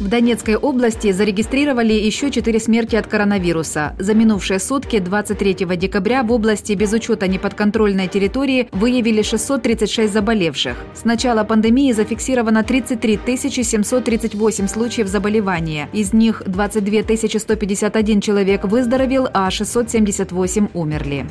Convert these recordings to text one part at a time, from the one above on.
В Донецкой области зарегистрировали еще четыре смерти от коронавируса. За минувшие сутки 23 декабря в области без учета неподконтрольной территории выявили 636 заболевших. С начала пандемии зафиксировано 33 738 случаев заболевания. Из них 22 151 человек выздоровел, а 678 умерли.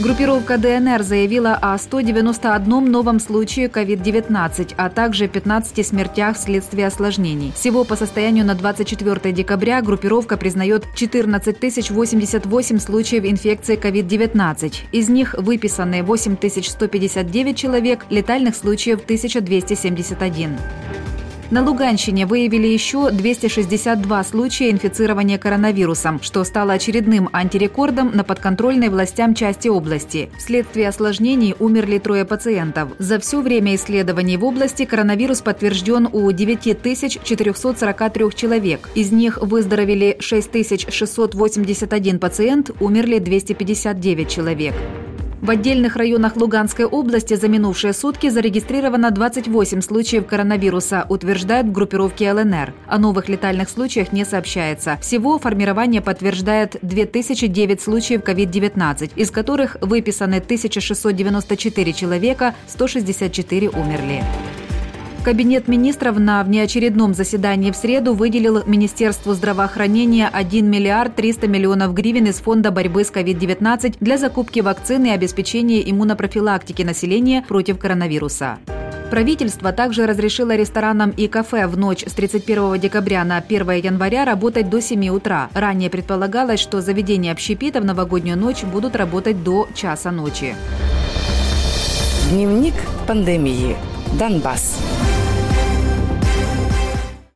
Группировка ДНР заявила о 191 новом случае COVID-19, а также 15 смертях вследствие осложнений. Всего по состоянию на 24 декабря группировка признает 14 088 случаев инфекции COVID-19. Из них выписаны 8 159 человек, летальных случаев 1271. На Луганщине выявили еще 262 случая инфицирования коронавирусом, что стало очередным антирекордом на подконтрольной властям части области. Вследствие осложнений умерли трое пациентов. За все время исследований в области коронавирус подтвержден у 9443 человек. Из них выздоровели 6681 пациент, умерли 259 человек. В отдельных районах Луганской области за минувшие сутки зарегистрировано 28 случаев коронавируса, утверждает в группировке ЛНР. О новых летальных случаях не сообщается. Всего формирование подтверждает 2009 случаев COVID-19, из которых выписаны 1694 человека, 164 умерли. Кабинет министров на внеочередном заседании в среду выделил Министерству здравоохранения 1 миллиард 300 миллионов гривен из Фонда борьбы с COVID-19 для закупки вакцины и обеспечения иммунопрофилактики населения против коронавируса. Правительство также разрешило ресторанам и кафе в ночь с 31 декабря на 1 января работать до 7 утра. Ранее предполагалось, что заведения общепита в новогоднюю ночь будут работать до часа ночи. Дневник пандемии. Донбасс.